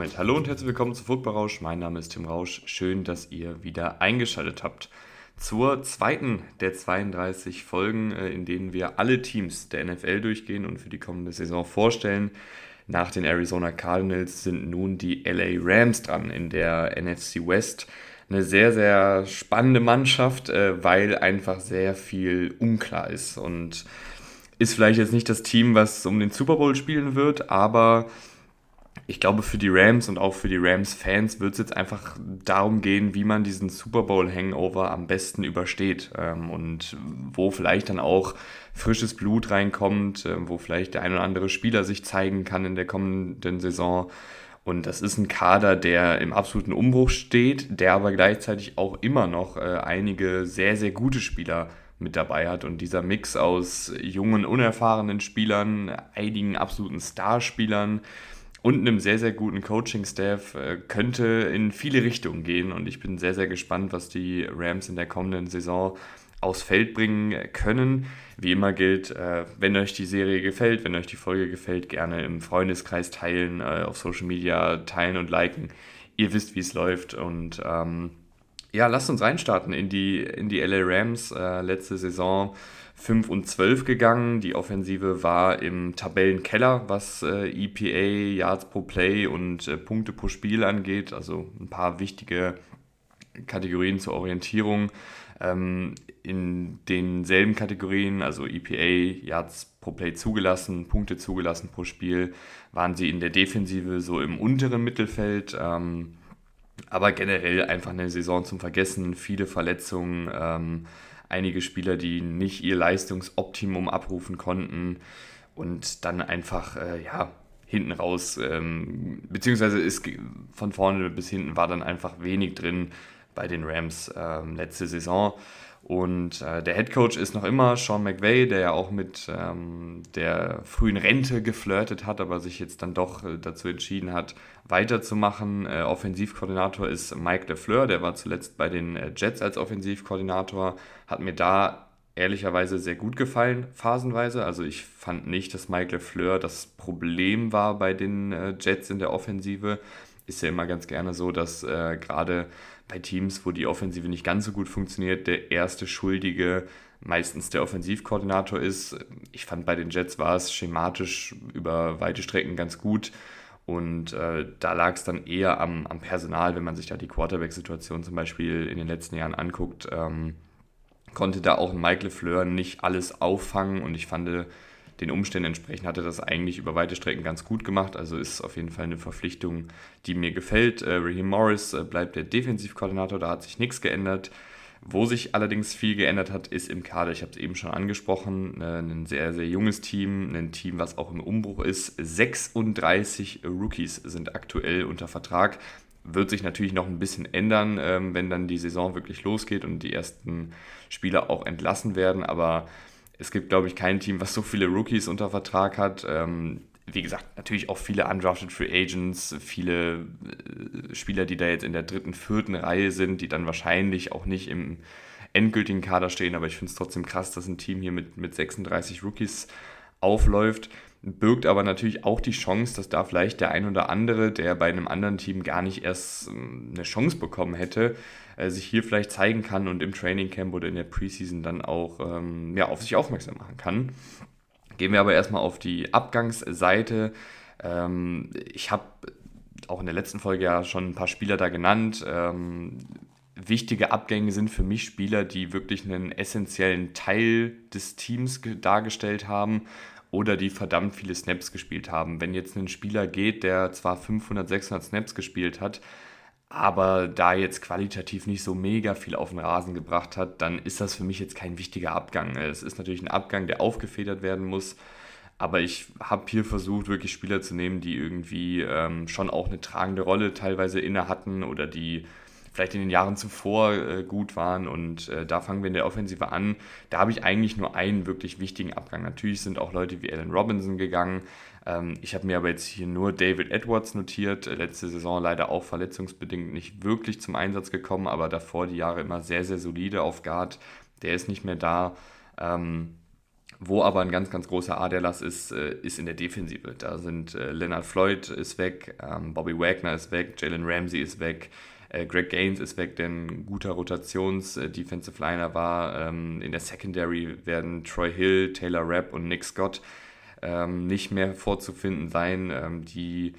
Damit hallo und herzlich willkommen zu Football Rausch. Mein Name ist Tim Rausch. Schön, dass ihr wieder eingeschaltet habt. Zur zweiten der 32 Folgen, äh, in denen wir alle Teams der NFL durchgehen und für die kommende Saison vorstellen. Nach den Arizona Cardinals sind nun die LA Rams dran in der NFC West. Eine sehr, sehr spannende Mannschaft, äh, weil einfach sehr viel unklar ist. Und ist vielleicht jetzt nicht das Team, was um den Super Bowl spielen wird, aber ich glaube, für die Rams und auch für die Rams-Fans wird es jetzt einfach darum gehen, wie man diesen Super Bowl-Hangover am besten übersteht ähm, und wo vielleicht dann auch frisches Blut reinkommt, äh, wo vielleicht der ein oder andere Spieler sich zeigen kann in der kommenden Saison. Und das ist ein Kader, der im absoluten Umbruch steht, der aber gleichzeitig auch immer noch äh, einige sehr, sehr gute Spieler mit dabei hat. Und dieser Mix aus jungen, unerfahrenen Spielern, einigen absoluten Starspielern, und einem sehr, sehr guten Coaching-Staff äh, könnte in viele Richtungen gehen. Und ich bin sehr, sehr gespannt, was die Rams in der kommenden Saison aufs Feld bringen können. Wie immer gilt, äh, wenn euch die Serie gefällt, wenn euch die Folge gefällt, gerne im Freundeskreis teilen, äh, auf Social Media teilen und liken. Ihr wisst, wie es läuft. Und ähm, ja, lasst uns reinstarten in die, in die LA Rams. Äh, letzte Saison 5 und 12 gegangen. Die Offensive war im Tabellenkeller, was äh, EPA, Yards pro Play und äh, Punkte pro Spiel angeht. Also ein paar wichtige Kategorien zur Orientierung. Ähm, in denselben Kategorien, also EPA, Yards pro Play zugelassen, Punkte zugelassen pro Spiel, waren sie in der Defensive so im unteren Mittelfeld. Ähm, aber generell einfach eine Saison zum Vergessen, viele Verletzungen. Ähm, einige Spieler, die nicht ihr Leistungsoptimum abrufen konnten und dann einfach, äh, ja, hinten raus, ähm, beziehungsweise ist von vorne bis hinten war dann einfach wenig drin bei den Rams ähm, letzte Saison. Und äh, der Head Coach ist noch immer Sean McVay, der ja auch mit ähm, der frühen Rente geflirtet hat, aber sich jetzt dann doch äh, dazu entschieden hat, weiterzumachen. Äh, Offensivkoordinator ist Mike LeFleur, der war zuletzt bei den äh, Jets als Offensivkoordinator, hat mir da ehrlicherweise sehr gut gefallen, phasenweise. Also ich fand nicht, dass Mike LeFleur das Problem war bei den äh, Jets in der Offensive. Ist ja immer ganz gerne so, dass gerade bei Teams, wo die Offensive nicht ganz so gut funktioniert, der erste Schuldige meistens der Offensivkoordinator ist. Ich fand bei den Jets war es schematisch über weite Strecken ganz gut. Und äh, da lag es dann eher am, am, Personal, wenn man sich da die Quarterback-Situation zum Beispiel in den letzten Jahren anguckt, ähm, konnte da auch Mike LeFleur nicht alles auffangen. Und ich fand, den Umständen entsprechend hat er das eigentlich über weite Strecken ganz gut gemacht. Also ist auf jeden Fall eine Verpflichtung, die mir gefällt. Äh, Raheem Morris äh, bleibt der Defensivkoordinator, da hat sich nichts geändert. Wo sich allerdings viel geändert hat, ist im Kader. Ich habe es eben schon angesprochen. Äh, ein sehr, sehr junges Team, ein Team, was auch im Umbruch ist. 36 Rookies sind aktuell unter Vertrag. Wird sich natürlich noch ein bisschen ändern, ähm, wenn dann die Saison wirklich losgeht und die ersten Spieler auch entlassen werden. Aber es gibt, glaube ich, kein Team, was so viele Rookies unter Vertrag hat. Ähm, wie gesagt, natürlich auch viele undrafted Free Agents, viele äh, Spieler, die da jetzt in der dritten, vierten Reihe sind, die dann wahrscheinlich auch nicht im endgültigen Kader stehen. Aber ich finde es trotzdem krass, dass ein Team hier mit, mit 36 Rookies aufläuft. Birgt aber natürlich auch die Chance, dass da vielleicht der ein oder andere, der bei einem anderen Team gar nicht erst ähm, eine Chance bekommen hätte, äh, sich hier vielleicht zeigen kann und im Training Camp oder in der Preseason dann auch ähm, ja, auf sich aufmerksam machen kann. Gehen wir aber erstmal auf die Abgangsseite. Ähm, ich habe auch in der letzten Folge ja schon ein paar Spieler da genannt. Wichtige Abgänge sind für mich Spieler, die wirklich einen essentiellen Teil des Teams dargestellt haben oder die verdammt viele Snaps gespielt haben. Wenn jetzt ein Spieler geht, der zwar 500, 600 Snaps gespielt hat, aber da jetzt qualitativ nicht so mega viel auf den Rasen gebracht hat, dann ist das für mich jetzt kein wichtiger Abgang. Es ist natürlich ein Abgang, der aufgefedert werden muss, aber ich habe hier versucht, wirklich Spieler zu nehmen, die irgendwie ähm, schon auch eine tragende Rolle teilweise inne hatten oder die vielleicht in den Jahren zuvor äh, gut waren. Und äh, da fangen wir in der Offensive an. Da habe ich eigentlich nur einen wirklich wichtigen Abgang. Natürlich sind auch Leute wie Alan Robinson gegangen. Ähm, ich habe mir aber jetzt hier nur David Edwards notiert. Äh, letzte Saison leider auch verletzungsbedingt nicht wirklich zum Einsatz gekommen, aber davor die Jahre immer sehr, sehr solide auf Guard. Der ist nicht mehr da. Ähm, Wo aber ein ganz, ganz großer Aderlass ist, äh, ist in der Defensive. Da sind äh, Leonard Floyd ist weg, ähm, Bobby Wagner ist weg, Jalen Ramsey ist weg, äh, Greg Gaines ist weg, der ein guter Rotations-Defensive Liner war. Ähm, in der Secondary werden Troy Hill, Taylor Rapp und Nick Scott ähm, nicht mehr vorzufinden sein, ähm, die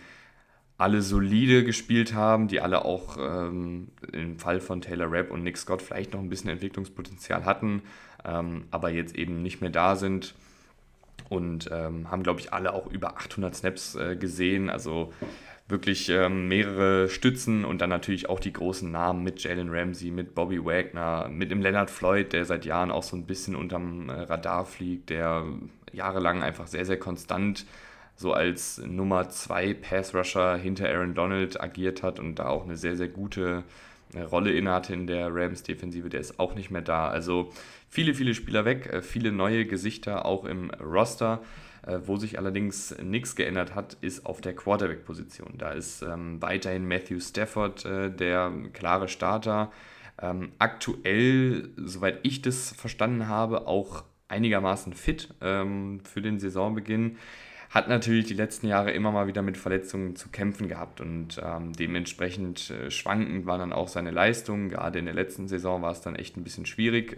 alle solide gespielt haben, die alle auch ähm, im Fall von Taylor Rapp und Nick Scott vielleicht noch ein bisschen Entwicklungspotenzial hatten, ähm, aber jetzt eben nicht mehr da sind und ähm, haben, glaube ich, alle auch über 800 Snaps äh, gesehen. Also wirklich ähm, mehrere Stützen und dann natürlich auch die großen Namen mit Jalen Ramsey, mit Bobby Wagner, mit dem Leonard Floyd, der seit Jahren auch so ein bisschen unterm äh, Radar fliegt, der jahrelang einfach sehr, sehr konstant so als Nummer 2 Pass-Rusher hinter Aaron Donald agiert hat und da auch eine sehr, sehr gute äh, Rolle innehatte in der Rams-Defensive, der ist auch nicht mehr da. Also viele, viele Spieler weg, äh, viele neue Gesichter auch im Roster. Äh, wo sich allerdings nichts geändert hat, ist auf der Quarterback-Position. Da ist ähm, weiterhin Matthew Stafford äh, der klare Starter. Ähm, aktuell, soweit ich das verstanden habe, auch einigermaßen fit ähm, für den Saisonbeginn hat natürlich die letzten Jahre immer mal wieder mit Verletzungen zu kämpfen gehabt und ähm, dementsprechend äh, schwankend waren dann auch seine Leistungen. Gerade in der letzten Saison war es dann echt ein bisschen schwierig.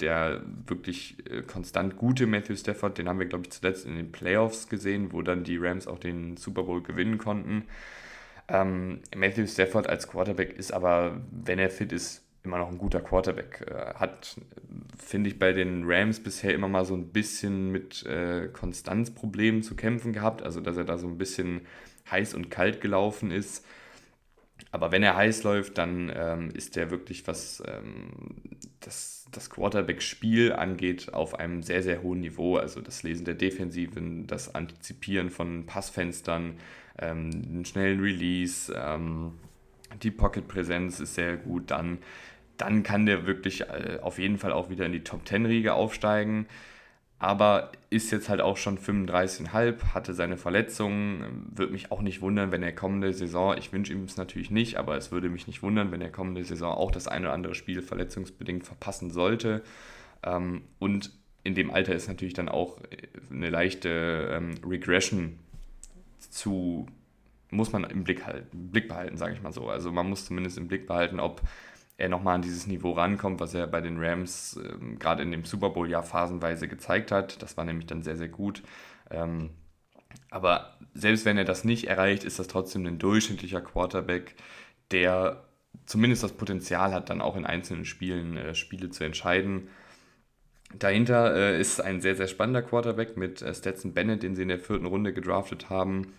Der wirklich äh, konstant gute Matthew Stafford, den haben wir, glaube ich, zuletzt in den Playoffs gesehen, wo dann die Rams auch den Super Bowl gewinnen konnten. Ähm, Matthew Stafford als Quarterback ist aber, wenn er fit ist, immer noch ein guter Quarterback. Äh, hat, finde ich, bei den Rams bisher immer mal so ein bisschen mit äh, Konstanzproblemen zu kämpfen gehabt. Also, dass er da so ein bisschen heiß und kalt gelaufen ist. Aber wenn er heiß läuft, dann ähm, ist er wirklich, was ähm, das, das Quarterback-Spiel angeht, auf einem sehr, sehr hohen Niveau. Also das Lesen der Defensiven, das Antizipieren von Passfenstern, ähm, einen schnellen Release, ähm, die Pocket-Präsenz ist sehr gut. Dann dann kann der wirklich äh, auf jeden Fall auch wieder in die Top 10 Riege aufsteigen. Aber ist jetzt halt auch schon 35,5, hatte seine Verletzungen. Würde mich auch nicht wundern, wenn er kommende Saison, ich wünsche ihm es natürlich nicht, aber es würde mich nicht wundern, wenn er kommende Saison auch das eine oder andere Spiel verletzungsbedingt verpassen sollte. Ähm, und in dem Alter ist natürlich dann auch eine leichte ähm, Regression zu, muss man im Blick, halten, Blick behalten, sage ich mal so. Also man muss zumindest im Blick behalten, ob er nochmal an dieses Niveau rankommt, was er bei den Rams ähm, gerade in dem Super Bowl ja phasenweise gezeigt hat. Das war nämlich dann sehr, sehr gut. Ähm, aber selbst wenn er das nicht erreicht, ist das trotzdem ein durchschnittlicher Quarterback, der zumindest das Potenzial hat, dann auch in einzelnen Spielen äh, Spiele zu entscheiden. Dahinter äh, ist ein sehr, sehr spannender Quarterback mit äh, Stetson Bennett, den sie in der vierten Runde gedraftet haben.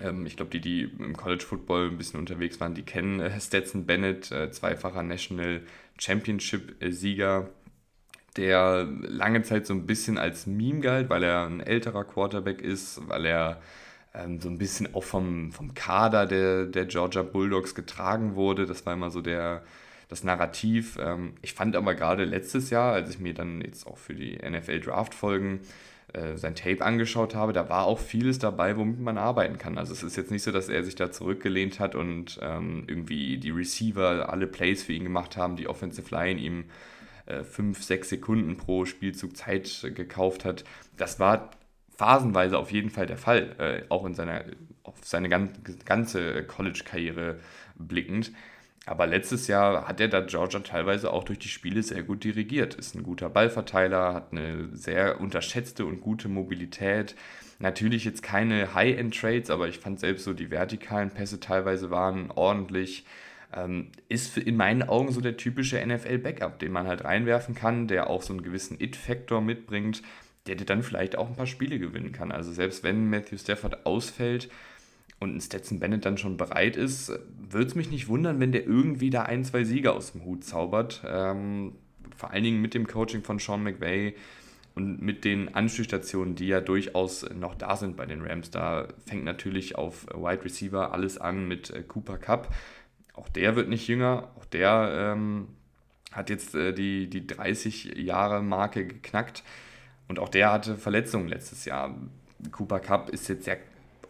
Ähm, ich glaube, die, die im College Football ein bisschen unterwegs waren, die kennen äh, Stetson Bennett, äh, zweifacher National Championship-Sieger, der lange Zeit so ein bisschen als Meme galt, weil er ein älterer Quarterback ist, weil er ähm, so ein bisschen auch vom, vom Kader der, der Georgia Bulldogs getragen wurde. Das war immer so der, das Narrativ. Ähm, ich fand aber gerade letztes Jahr, als ich mir dann jetzt auch für die NFL Draft Folgen äh, sein Tape angeschaut habe, da war auch vieles dabei, womit man arbeiten kann. Also es ist jetzt nicht so, dass er sich da zurückgelehnt hat und ähm, irgendwie die Receiver alle Plays für ihn gemacht haben, die Offensive Line ihm äh, fünf, sechs Sekunden pro Spielzug Zeit gekauft hat. Das war phasenweise auf jeden Fall der Fall, äh, auch in seiner, auf seine ganze College-Karriere blickend. Aber letztes Jahr hat er da Georgia teilweise auch durch die Spiele sehr gut dirigiert. Ist ein guter Ballverteiler, hat eine sehr unterschätzte und gute Mobilität. Natürlich jetzt keine High-End-Trades, aber ich fand selbst so die vertikalen Pässe teilweise waren ordentlich. Ähm, ist in meinen Augen so der typische NFL-Backup, den man halt reinwerfen kann, der auch so einen gewissen It-Faktor mitbringt, der dir dann vielleicht auch ein paar Spiele gewinnen kann. Also selbst wenn Matthew Stafford ausfällt, und ein Stetson Bennett dann schon bereit ist, würde es mich nicht wundern, wenn der irgendwie da ein, zwei Siege aus dem Hut zaubert. Ähm, vor allen Dingen mit dem Coaching von Sean McVay und mit den Anspielstationen, die ja durchaus noch da sind bei den Rams. Da fängt natürlich auf Wide Receiver alles an mit äh, Cooper Cup. Auch der wird nicht jünger, auch der ähm, hat jetzt äh, die, die 30 Jahre Marke geknackt und auch der hatte Verletzungen letztes Jahr. Cooper Cup ist jetzt ja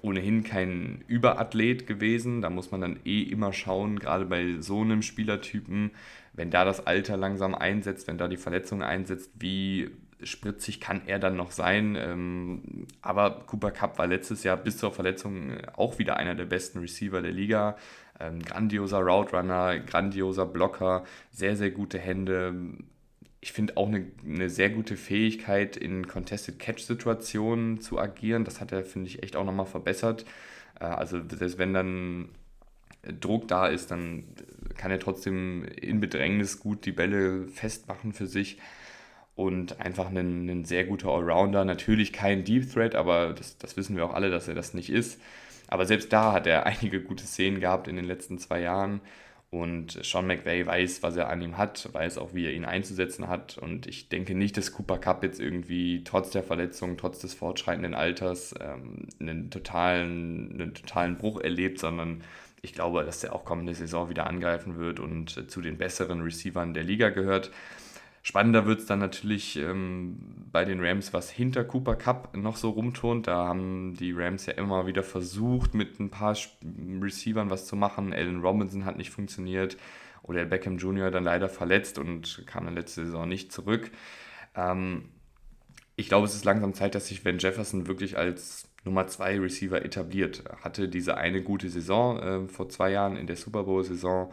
ohnehin kein Überathlet gewesen. Da muss man dann eh immer schauen, gerade bei so einem Spielertypen, wenn da das Alter langsam einsetzt, wenn da die Verletzung einsetzt, wie spritzig kann er dann noch sein. Ähm, aber Cooper Cup war letztes Jahr bis zur Verletzung auch wieder einer der besten Receiver der Liga. Ähm, grandioser Route Runner, grandioser Blocker, sehr, sehr gute Hände. Ich finde auch eine, eine sehr gute Fähigkeit, in Contested Catch-Situationen zu agieren. Das hat er, finde ich, echt auch nochmal verbessert. Äh, also, selbst wenn dann Druck da ist, dann kann er trotzdem in Bedrängnis gut die Bälle festmachen für sich und einfach ein, ein sehr guter Allrounder. Natürlich kein Deep Threat, aber das, das wissen wir auch alle, dass er das nicht ist. Aber selbst da hat er einige gute Szenen gehabt in den letzten zwei Jahren. Und Sean McVay weiß, was er an ihm hat, weiß auch, wie er ihn einzusetzen hat. Und ich denke nicht, dass Cooper Cup jetzt irgendwie trotz der Verletzung, trotz des fortschreitenden Alters ähm, einen, totalen, einen totalen Bruch erlebt, sondern ich glaube, dass er auch kommende Saison wieder angreifen wird und zu den besseren Receivern der Liga gehört. Spannender wird es dann natürlich ähm, bei den Rams, was hinter Cooper Cup noch so rumturnt. Da haben die Rams ja immer wieder versucht, mit ein paar Receivern was zu machen. Allen Robinson hat nicht funktioniert. Oder Beckham Jr. dann leider verletzt und kam dann letzte Saison nicht zurück. Ähm, ich glaube, es ist langsam Zeit, dass sich Van Jefferson wirklich als Nummer 2 Receiver etabliert. Er hatte diese eine gute Saison äh, vor zwei Jahren in der Super Bowl-Saison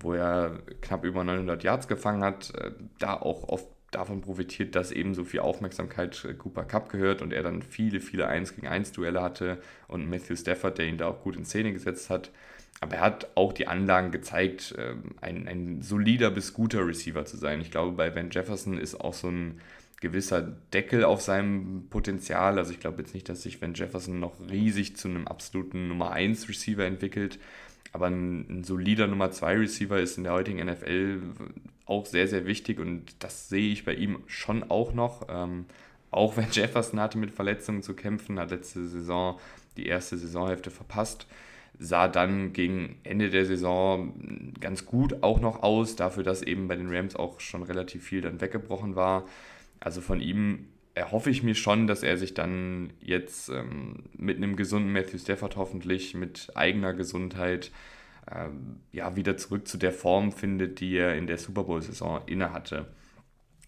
wo er knapp über 900 Yards gefangen hat, äh, da auch oft davon profitiert, dass eben so viel Aufmerksamkeit äh, Cooper Cup gehört und er dann viele, viele 1 gegen 1 Duelle hatte und Matthew Stafford, der ihn da auch gut in Szene gesetzt hat. Aber er hat auch die Anlagen gezeigt, ähm, ein, ein solider bis guter Receiver zu sein. Ich glaube, bei Van Jefferson ist auch so ein gewisser Deckel auf seinem Potenzial. Also ich glaube jetzt nicht, dass sich Van Jefferson noch riesig zu einem absoluten Nummer 1 Receiver entwickelt. Aber ein, ein solider Nummer 2 Receiver ist in der heutigen NFL auch sehr, sehr wichtig und das sehe ich bei ihm schon auch noch. Ähm, auch wenn Jefferson hatte mit Verletzungen zu kämpfen, hat letzte Saison die erste Saisonhälfte verpasst, sah dann gegen Ende der Saison ganz gut auch noch aus, dafür, dass eben bei den Rams auch schon relativ viel dann weggebrochen war. Also von ihm erhoffe ich mir schon, dass er sich dann jetzt ähm, mit einem gesunden Matthew Stafford hoffentlich, mit eigener Gesundheit, ähm, ja, wieder zurück zu der Form findet, die er in der Super Bowl-Saison innehatte.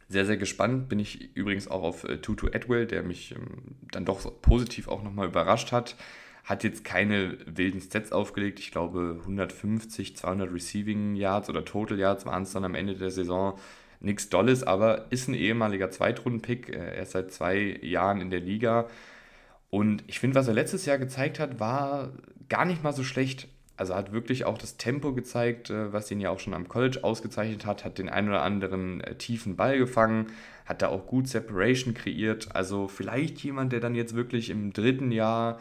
Sehr, sehr gespannt bin ich übrigens auch auf äh, Tutu Atwell, der mich ähm, dann doch positiv auch nochmal überrascht hat. Hat jetzt keine wilden Stats aufgelegt. Ich glaube 150, 200 Receiving Yards oder Total Yards waren es dann am Ende der Saison nichts Dolles, aber ist ein ehemaliger Zweitrunden-Pick. Äh, er ist seit zwei Jahren in der Liga. Und ich finde, was er letztes Jahr gezeigt hat, war gar nicht mal so schlecht. Also hat wirklich auch das Tempo gezeigt, äh, was ihn ja auch schon am College ausgezeichnet hat, hat den einen oder anderen äh, tiefen Ball gefangen, hat da auch gut Separation kreiert. Also vielleicht jemand, der dann jetzt wirklich im dritten Jahr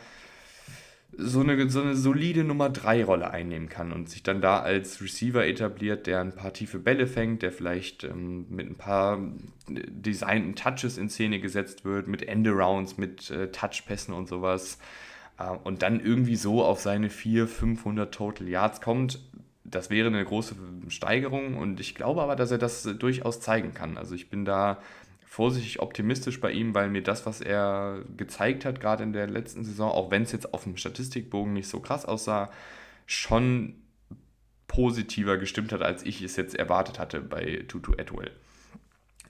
so eine, so eine solide Nummer 3 Rolle einnehmen kann und sich dann da als Receiver etabliert, der ein paar tiefe Bälle fängt, der vielleicht ähm, mit ein paar designten Touches in Szene gesetzt wird, mit Endarounds, mit äh, Touchpässen und sowas äh, und dann irgendwie so auf seine 400, 500 Total Yards kommt. Das wäre eine große Steigerung und ich glaube aber, dass er das durchaus zeigen kann. Also ich bin da vorsichtig optimistisch bei ihm, weil mir das, was er gezeigt hat, gerade in der letzten Saison, auch wenn es jetzt auf dem Statistikbogen nicht so krass aussah, schon positiver gestimmt hat, als ich es jetzt erwartet hatte bei Tutu Atwell.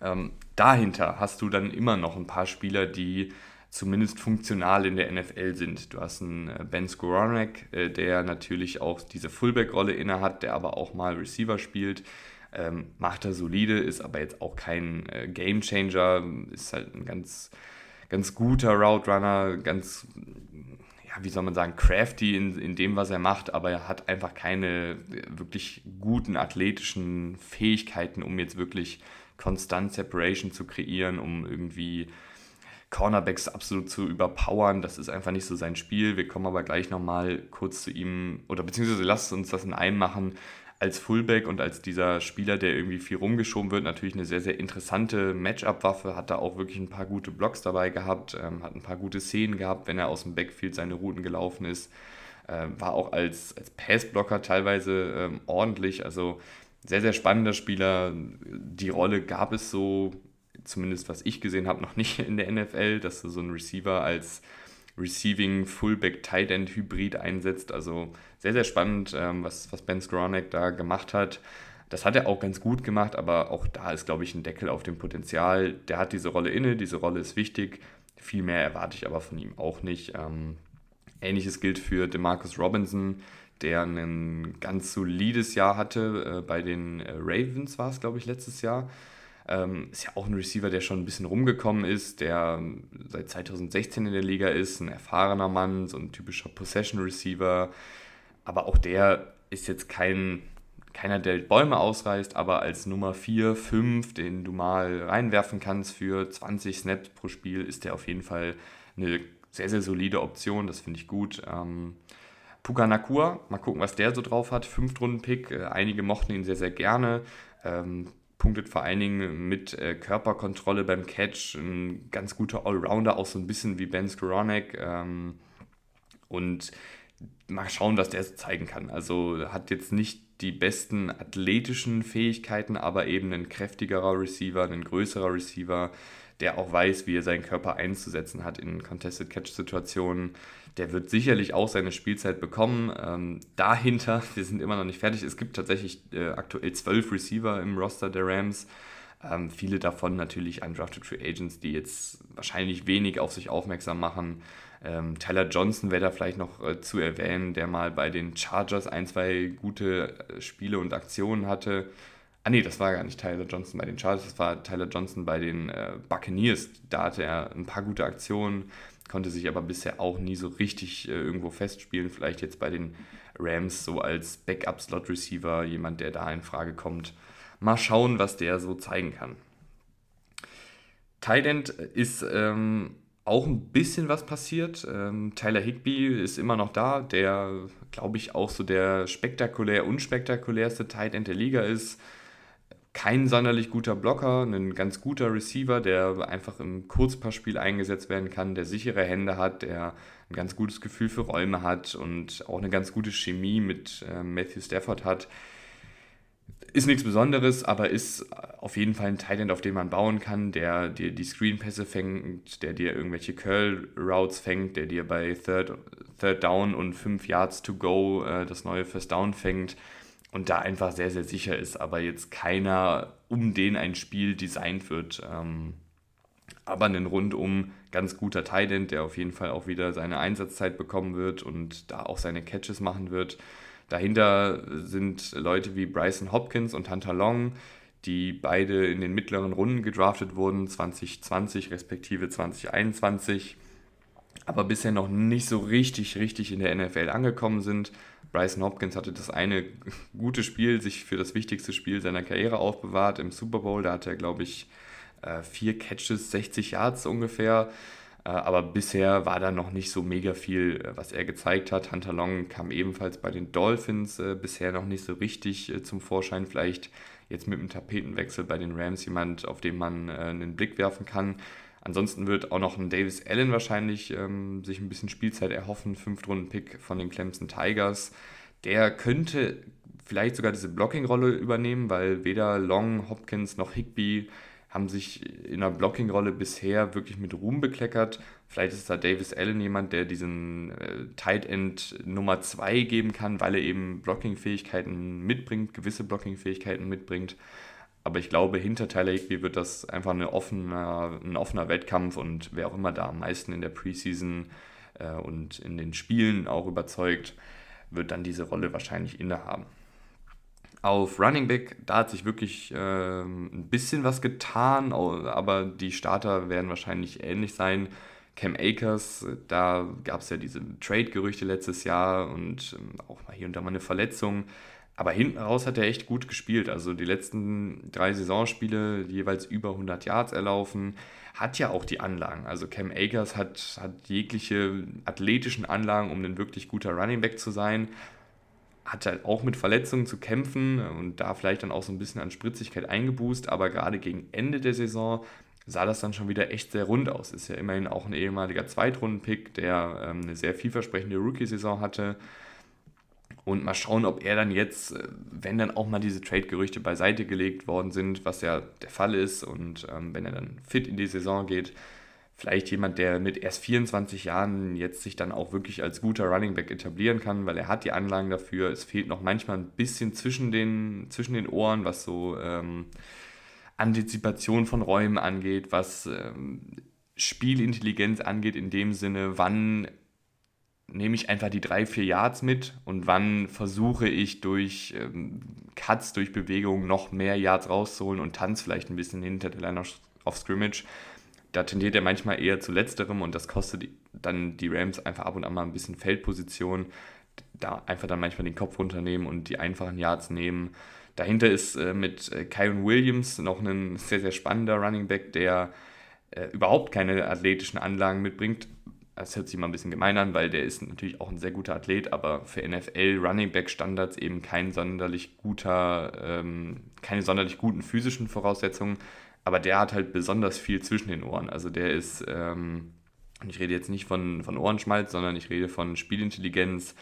Ähm, dahinter hast du dann immer noch ein paar Spieler, die zumindest funktional in der NFL sind. Du hast einen äh, Ben Skoronek, äh, der natürlich auch diese Fullback-Rolle innehat, der aber auch mal Receiver spielt. Ähm, macht er solide, ist aber jetzt auch kein äh, Game Changer, ist halt ein ganz, ganz guter Route Runner, ganz, ja, wie soll man sagen, crafty in, in dem, was er macht, aber er hat einfach keine wirklich guten athletischen Fähigkeiten, um jetzt wirklich konstant Separation zu kreieren, um irgendwie Cornerbacks absolut zu überpowern. Das ist einfach nicht so sein Spiel. Wir kommen aber gleich nochmal kurz zu ihm, oder beziehungsweise lasst uns das in einem machen als Fullback und als dieser Spieler, der irgendwie viel rumgeschoben wird, natürlich eine sehr, sehr interessante Matchup-Waffe. Hat da auch wirklich ein paar gute Blocks dabei gehabt, ähm, hat ein paar gute Szenen gehabt, wenn er aus dem Backfield seine Routen gelaufen ist. Äh, war auch als, als Passblocker teilweise ähm, ordentlich. Also sehr, sehr spannender Spieler. Die Rolle gab es so, zumindest was ich gesehen habe, noch nicht in der NFL, dass du so einen Receiver als Receiving Fullback Tight End Hybrid einsetzt. Also sehr, sehr spannend, ähm, was, was Ben Skronek da gemacht hat. Das hat er auch ganz gut gemacht, aber auch da ist, glaube ich, ein Deckel auf dem Potenzial. Der hat diese Rolle inne, diese Rolle ist wichtig. Viel mehr erwarte ich aber von ihm auch nicht. Ähm, ähnliches gilt für DeMarcus Robinson, der ein ganz solides Jahr hatte. Äh, bei den äh, Ravens war es, glaube ich, letztes Jahr. Ähm, ist ja auch ein Receiver, der schon ein bisschen rumgekommen ist, der seit 2016 in der Liga ist, ein erfahrener Mann, so ein typischer Possession-Receiver. Aber auch der ist jetzt kein keiner, der Bäume ausreißt, aber als Nummer 4, 5, den du mal reinwerfen kannst für 20 Snaps pro Spiel, ist der auf jeden Fall eine sehr, sehr solide Option. Das finde ich gut. Ähm, Puka Nakua, mal gucken, was der so drauf hat. Fünftrunden-Pick. Äh, einige mochten ihn sehr, sehr gerne. Ähm, punktet vor allen Dingen mit äh, Körperkontrolle beim Catch. Ein ganz guter Allrounder, auch so ein bisschen wie Ben Skoronek. Ähm, und mal schauen, was der zeigen kann. Also hat jetzt nicht die besten athletischen Fähigkeiten, aber eben ein kräftigerer Receiver, ein größerer Receiver, der auch weiß, wie er seinen Körper einzusetzen hat in Contested Catch-Situationen. Der wird sicherlich auch seine Spielzeit bekommen. Ähm, dahinter, wir sind immer noch nicht fertig, es gibt tatsächlich äh, aktuell zwölf Receiver im Roster der Rams. Ähm, viele davon natürlich undrafted Free Agents, die jetzt wahrscheinlich wenig auf sich aufmerksam machen. Ähm, Tyler Johnson wäre da vielleicht noch äh, zu erwähnen, der mal bei den Chargers ein, zwei gute äh, Spiele und Aktionen hatte. Ah nee, das war gar nicht Tyler Johnson bei den Chargers, das war Tyler Johnson bei den äh, Buccaneers. Da hatte er ein paar gute Aktionen, konnte sich aber bisher auch nie so richtig äh, irgendwo festspielen. Vielleicht jetzt bei den Rams so als Backup-Slot-Receiver, jemand, der da in Frage kommt. Mal schauen, was der so zeigen kann. Tight ist ähm, auch ein bisschen was passiert. Ähm, Tyler Higby ist immer noch da, der, glaube ich, auch so der spektakulär unspektakulärste Tight End der Liga ist. Kein sonderlich guter Blocker, ein ganz guter Receiver, der einfach im Kurzpassspiel eingesetzt werden kann, der sichere Hände hat, der ein ganz gutes Gefühl für Räume hat und auch eine ganz gute Chemie mit äh, Matthew Stafford hat. Ist nichts Besonderes, aber ist auf jeden Fall ein Titan, auf den man bauen kann, der dir die Screenpässe fängt, der dir irgendwelche Curl-Routes fängt, der dir bei Third, Third Down und 5 Yards to go äh, das neue First Down fängt und da einfach sehr, sehr sicher ist, aber jetzt keiner, um den ein Spiel designt wird. Ähm, aber ein rundum ganz guter Titan, der auf jeden Fall auch wieder seine Einsatzzeit bekommen wird und da auch seine Catches machen wird. Dahinter sind Leute wie Bryson Hopkins und Hunter Long, die beide in den mittleren Runden gedraftet wurden, 2020 respektive 2021, aber bisher noch nicht so richtig, richtig in der NFL angekommen sind. Bryson Hopkins hatte das eine gute Spiel, sich für das wichtigste Spiel seiner Karriere aufbewahrt im Super Bowl. Da hatte er, glaube ich, äh, vier Catches, 60 Yards ungefähr. Äh, aber bisher war da noch nicht so mega viel, äh, was er gezeigt hat. Hunter Long kam ebenfalls bei den Dolphins bisher noch nicht so richtig zum Vorschein. Vielleicht jetzt mit dem Tapetenwechsel bei den Rams jemand, auf den man einen Blick werfen kann. Ansonsten wird auch noch ein Davis Allen wahrscheinlich ähm, sich ein bisschen Spielzeit erhoffen. Fünftrunden-Pick von den Clemson Tigers. Der könnte vielleicht sogar diese Blocking-Rolle übernehmen, weil weder Long, Hopkins noch Higby haben sich in der Blocking-Rolle bisher wirklich mit Ruhm bekleckert. Vielleicht ist da Davis Allen jemand, der diesen äh, Tight End Nummer 2 geben kann, weil er eben Blocking-Fähigkeiten mitbringt, gewisse Blocking-Fähigkeiten mitbringt. Aber ich glaube, hinter Tyler Higby wird das einfach eine offener, ein offener Wettkampf und wer auch immer da am meisten in der Preseason äh, und in den Spielen auch überzeugt, wird dann diese Rolle wahrscheinlich innehaben. Auf Running Back, da hat sich wirklich äh, ein bisschen was getan, aber die Starter werden wahrscheinlich ähnlich sein. Cam Akers, da gab es ja diese Trade-Gerüchte letztes Jahr und ähm, auch mal hier und da mal eine Verletzung. Aber hinten raus hat er echt gut gespielt. Also die letzten drei Saisonspiele jeweils über 100 Yards erlaufen. Hat ja auch die Anlagen. Also Cam Akers hat, hat jegliche athletischen Anlagen, um ein wirklich guter Running Back zu sein hat halt auch mit Verletzungen zu kämpfen und da vielleicht dann auch so ein bisschen an Spritzigkeit eingeboost, aber gerade gegen Ende der Saison sah das dann schon wieder echt sehr rund aus. Ist ja immerhin auch ein ehemaliger Zweitrunden-Pick, der ähm, eine sehr vielversprechende Rookie-Saison hatte. Und mal schauen, ob er dann jetzt, äh, wenn dann auch mal diese Trade-Gerüchte beiseite gelegt worden sind, was ja der Fall ist, und ähm, wenn er dann fit in die Saison geht, vielleicht jemand, der mit erst 24 Jahren jetzt sich dann auch wirklich als guter Running Back etablieren kann, weil er hat die Anlagen dafür. Es fehlt noch manchmal ein bisschen zwischen den, zwischen den Ohren, was so ähm, Antizipation von Räumen angeht, was ähm, Spielintelligenz angeht, in dem Sinne, wann nehme ich einfach die drei, vier Yards mit und wann versuche ich durch ähm, Cuts, durch Bewegungen noch mehr Yards rauszuholen und tanze vielleicht ein bisschen hinter der Line of Scrimmage. Da tendiert er manchmal eher zu letzterem und das kostet dann die Rams einfach ab und an mal ein bisschen Feldposition. Da einfach dann manchmal den Kopf runternehmen und die einfachen Yards nehmen. Dahinter ist äh, mit äh, Kyron Williams noch ein sehr, sehr spannender Running Back, der äh, überhaupt keine athletischen Anlagen mitbringt, das hört sich mal ein bisschen gemein an, weil der ist natürlich auch ein sehr guter Athlet, aber für NFL Running Back Standards eben kein sonderlich guter, ähm, keine sonderlich guten physischen Voraussetzungen. Aber der hat halt besonders viel zwischen den Ohren. Also der ist, ähm, ich rede jetzt nicht von, von Ohrenschmalz, sondern ich rede von Spielintelligenz,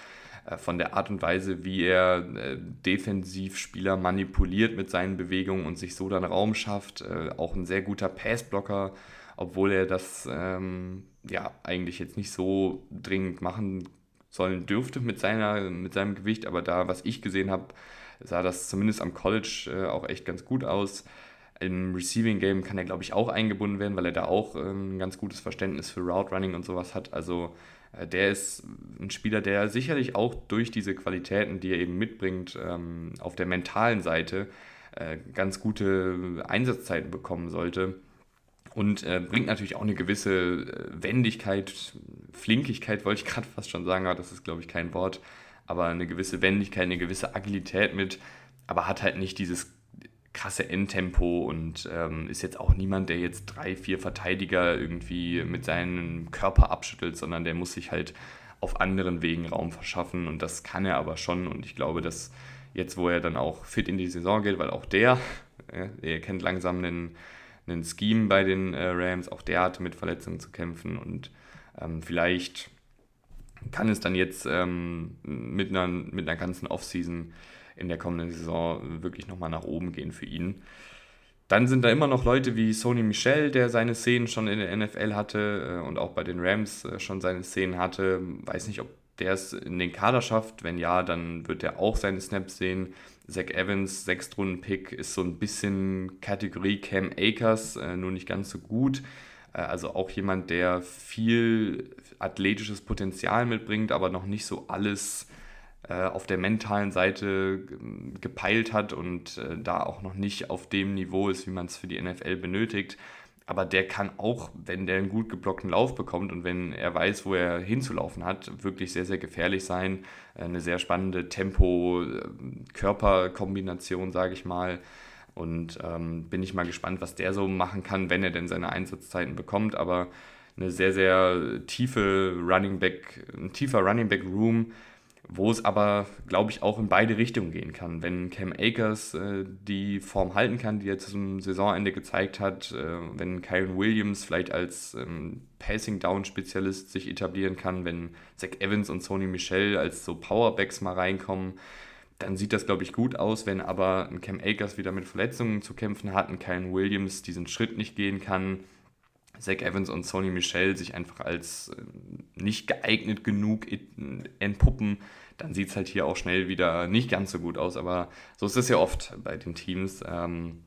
äh, von der Art und Weise, wie er äh, defensiv Spieler manipuliert mit seinen Bewegungen und sich so dann Raum schafft. Äh, auch ein sehr guter Passblocker, obwohl er das ähm, ja eigentlich jetzt nicht so dringend machen sollen dürfte mit, seiner, mit seinem Gewicht, aber da, was ich gesehen habe, sah das zumindest am College äh, auch echt ganz gut aus. Im Receiving Game kann er, glaube ich, auch eingebunden werden, weil er da auch ähm, ein ganz gutes Verständnis für Route Running und sowas hat. Also äh, der ist ein Spieler, der sicherlich auch durch diese Qualitäten, die er eben mitbringt, ähm, auf der mentalen Seite äh, ganz gute Einsatzzeiten bekommen sollte und äh, bringt natürlich auch eine gewisse äh, Wendigkeit, Flinkigkeit wollte ich gerade fast schon sagen, aber das ist glaube ich kein Wort, aber eine gewisse Wendigkeit, eine gewisse Agilität mit, aber hat halt nicht dieses krasse Endtempo und ähm, ist jetzt auch niemand, der jetzt drei, vier Verteidiger irgendwie mit seinem Körper abschüttelt, sondern der muss sich halt auf anderen Wegen Raum verschaffen. Und das kann er aber schon. Und ich glaube, dass jetzt, wo er dann auch fit in die Saison geht, weil auch der, äh, er kennt langsam einen einen Scheme bei den äh, Rams. Auch der hatte mit Verletzungen zu kämpfen und ähm, vielleicht kann es dann jetzt ähm, mit, einer, mit einer ganzen Offseason in der kommenden Saison wirklich nochmal nach oben gehen für ihn. Dann sind da immer noch Leute wie Sony Michel, der seine Szenen schon in der NFL hatte äh, und auch bei den Rams äh, schon seine Szenen hatte. Weiß nicht, ob der es in den Kader schafft. Wenn ja, dann wird er auch seine Snaps sehen. Zach Evans, Sechstrunden-Pick, ist so ein bisschen Kategorie Cam Akers, äh, nur nicht ganz so gut. Äh, also auch jemand, der viel athletisches Potenzial mitbringt, aber noch nicht so alles äh, auf der mentalen Seite gepeilt hat und äh, da auch noch nicht auf dem Niveau ist, wie man es für die NFL benötigt aber der kann auch, wenn der einen gut geblockten Lauf bekommt und wenn er weiß, wo er hinzulaufen hat, wirklich sehr, sehr gefährlich sein. Eine sehr spannende Tempo-Körper-Kombination, sage ich mal. Und ähm, bin ich mal gespannt, was der so machen kann, wenn er denn seine Einsatzzeiten bekommt. Aber eine sehr, sehr tiefe Running Back, ein tiefer Running Back Room, wo es aber, glaube ich, auch in beide Richtungen gehen kann. Wenn Cam Akers äh, die Form halten kann, die er zum Saisonende gezeigt hat, äh, wenn Kyron Williams vielleicht als ähm, Passing-Down-Spezialist sich etablieren kann, wenn Zach Evans und Sony Michel als so Powerbacks mal reinkommen, dann sieht das, glaube ich, gut aus. Wenn aber ein Cam Akers wieder mit Verletzungen zu kämpfen hat, ein Kyron Williams diesen Schritt nicht gehen kann, Zach Evans und Sony Michel sich einfach als äh, nicht geeignet genug entpuppen, dann sieht es halt hier auch schnell wieder nicht ganz so gut aus. Aber so ist es ja oft bei den Teams. Ähm,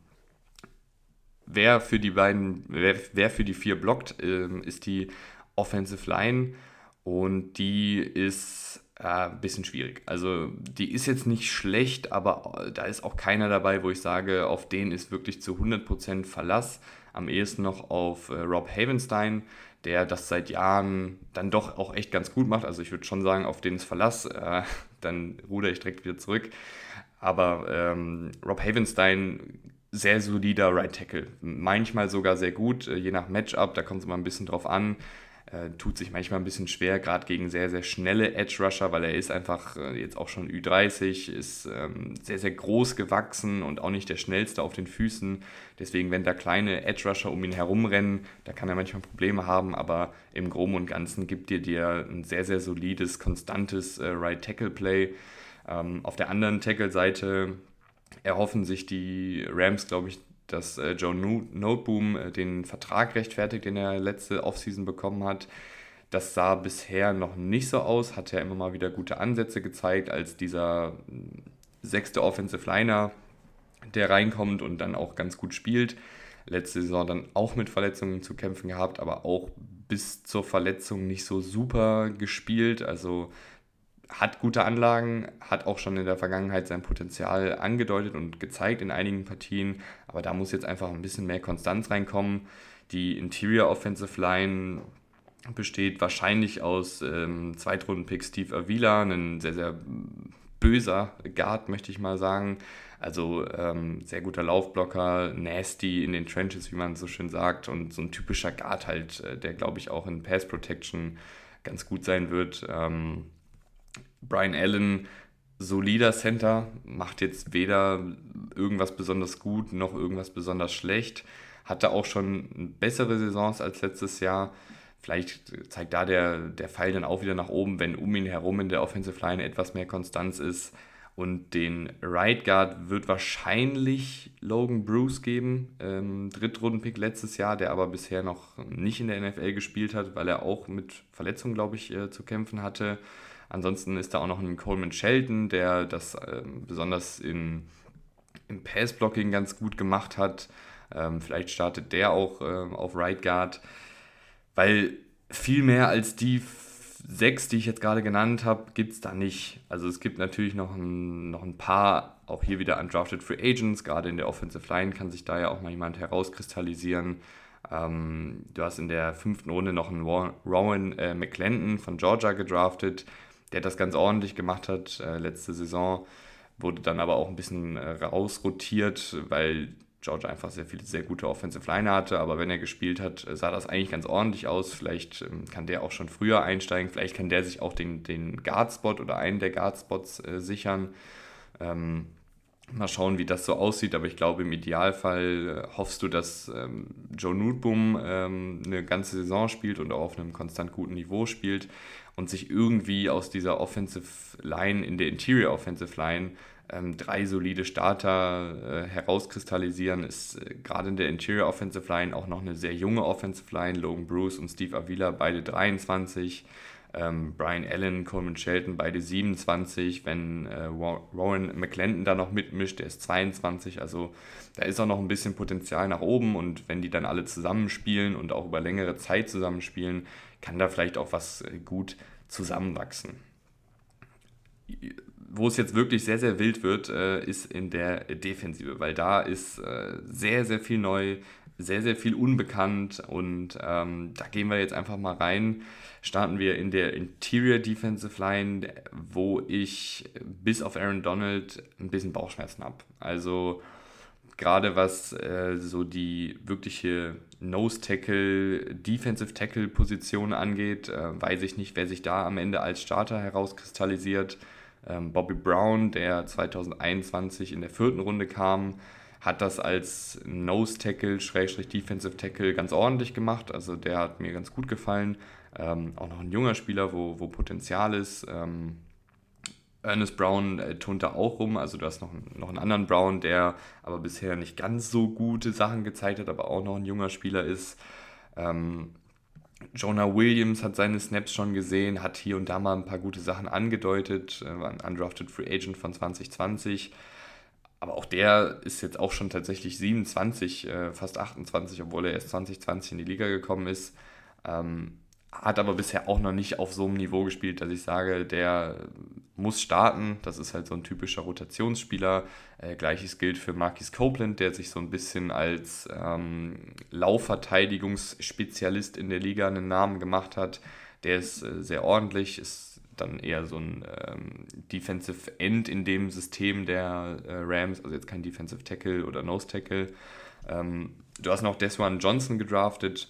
wer für die beiden, wer, wer für die vier blockt, ähm, ist die Offensive Line und die ist äh, ein bisschen schwierig. Also die ist jetzt nicht schlecht, aber da ist auch keiner dabei, wo ich sage, auf den ist wirklich zu 100% Verlass am ehesten noch auf äh, Rob Havenstein, der das seit Jahren dann doch auch echt ganz gut macht. Also ich würde schon sagen, auf den ist Verlass, äh, dann ruder ich direkt wieder zurück. Aber ähm, Rob Havenstein, sehr solider Right Tackle. Manchmal sogar sehr gut, äh, je nach Matchup, da kommt es immer ein bisschen drauf an. Äh, tut sich manchmal ein bisschen schwer, gerade gegen sehr, sehr schnelle Edge-Rusher, weil er ist einfach äh, jetzt auch schon Ü30, ist ähm, sehr, sehr groß gewachsen und auch nicht der schnellste auf den Füßen. Deswegen, wenn da kleine Edge-Rusher um ihn herumrennen, da kann er manchmal Probleme haben, aber im Groben und Ganzen gibt dir dir ein sehr, sehr solides, konstantes äh, Right-Tackle-Play. Ähm, auf der anderen Tackle-Seite erhoffen sich die Rams, glaube ich, dass äh, Joe Noteboom äh, den Vertrag rechtfertigt, den er letzte Offseason bekommen hat. Das sah bisher noch nicht so aus, hat ja immer mal wieder gute Ansätze gezeigt, als dieser mm, sechste Offensive Liner, der reinkommt und dann auch ganz gut spielt. Letzte Saison dann auch mit Verletzungen zu kämpfen gehabt, aber auch bis zur Verletzung nicht so super gespielt. Also hat gute Anlagen, hat auch schon in der Vergangenheit sein Potenzial angedeutet und gezeigt in einigen Partien, aber da muss jetzt einfach ein bisschen mehr Konstanz reinkommen. Die Interior Offensive Line besteht wahrscheinlich aus ähm, Zweitrunden-Pick Steve Avila, ein sehr, sehr böser Guard, möchte ich mal sagen. Also ähm, sehr guter Laufblocker, nasty in den Trenches, wie man so schön sagt, und so ein typischer Guard halt, äh, der glaube ich auch in Pass Protection ganz gut sein wird. Ähm, Brian Allen, solider Center, macht jetzt weder irgendwas besonders gut noch irgendwas besonders schlecht. Hatte auch schon bessere Saisons als letztes Jahr. Vielleicht zeigt da der, der Pfeil dann auch wieder nach oben, wenn um ihn herum in der Offensive Line etwas mehr Konstanz ist. Und den Right Guard wird wahrscheinlich Logan Bruce geben, ähm, Drittrunden-Pick letztes Jahr, der aber bisher noch nicht in der NFL gespielt hat, weil er auch mit Verletzungen, glaube ich, äh, zu kämpfen hatte. Ansonsten ist da auch noch ein Coleman Shelton, der das ähm, besonders in, im Pass-Blocking ganz gut gemacht hat. Ähm, vielleicht startet der auch ähm, auf Right Guard, weil viel mehr als die sechs, die ich jetzt gerade genannt habe, gibt es da nicht. Also es gibt natürlich noch ein, noch ein paar, auch hier wieder undrafted Free Agents, gerade in der Offensive Line kann sich da ja auch mal jemand herauskristallisieren. Ähm, du hast in der fünften Runde noch einen Rowan äh, McClendon von Georgia gedraftet, der das ganz ordentlich gemacht hat äh, letzte Saison, wurde dann aber auch ein bisschen äh, rausrotiert, weil George einfach sehr viele sehr gute Offensive Line hatte, aber wenn er gespielt hat, sah das eigentlich ganz ordentlich aus. Vielleicht ähm, kann der auch schon früher einsteigen, vielleicht kann der sich auch den, den Guard-Spot oder einen der Guard-Spots äh, sichern. Ähm, mal schauen, wie das so aussieht, aber ich glaube, im Idealfall äh, hoffst du, dass ähm, Joe Newtboom ähm, eine ganze Saison spielt und auch auf einem konstant guten Niveau spielt und sich irgendwie aus dieser Offensive Line in der Interior Offensive Line ähm, drei solide Starter äh, herauskristallisieren, ist äh, gerade in der Interior Offensive Line auch noch eine sehr junge Offensive Line. Logan Bruce und Steve Avila, beide 23. Ähm, Brian Allen, Coleman Shelton, beide 27. Wenn äh, Rowan McClendon da noch mitmischt, der ist 22. Also da ist auch noch ein bisschen Potenzial nach oben. Und wenn die dann alle zusammenspielen und auch über längere Zeit zusammenspielen, kann da vielleicht auch was äh, gut zusammenwachsen. Wo es jetzt wirklich sehr, sehr wild wird, äh, ist in der Defensive, weil da ist äh, sehr, sehr viel neu, sehr, sehr viel unbekannt und ähm, da gehen wir jetzt einfach mal rein. Starten wir in der Interior Defensive Line, wo ich bis auf Aaron Donald ein bisschen Bauchschmerzen habe. Also gerade was äh, so die wirkliche Nose Tackle, Defensive Tackle Position angeht, äh, weiß ich nicht, wer sich da am Ende als Starter herauskristallisiert. Ähm, Bobby Brown, der 2021 in der vierten Runde kam, hat das als Nose Tackle, Schrägstrich Defensive Tackle ganz ordentlich gemacht. Also der hat mir ganz gut gefallen. Ähm, auch noch ein junger Spieler, wo, wo Potenzial ist. Ähm, Ernest Brown äh, turnt da auch rum, also du hast noch, noch einen anderen Brown, der aber bisher nicht ganz so gute Sachen gezeigt hat, aber auch noch ein junger Spieler ist. Ähm, Jonah Williams hat seine Snaps schon gesehen, hat hier und da mal ein paar gute Sachen angedeutet, äh, ein undrafted Free Agent von 2020. Aber auch der ist jetzt auch schon tatsächlich 27, äh, fast 28, obwohl er erst 2020 in die Liga gekommen ist. Ähm, hat aber bisher auch noch nicht auf so einem Niveau gespielt, dass ich sage, der muss starten. Das ist halt so ein typischer Rotationsspieler. Äh, Gleiches gilt für Marquis Copeland, der sich so ein bisschen als ähm, Laufverteidigungsspezialist in der Liga einen Namen gemacht hat. Der ist äh, sehr ordentlich, ist dann eher so ein ähm, Defensive End in dem System der äh, Rams, also jetzt kein Defensive Tackle oder Nose Tackle. Ähm, du hast noch Deswan Johnson gedraftet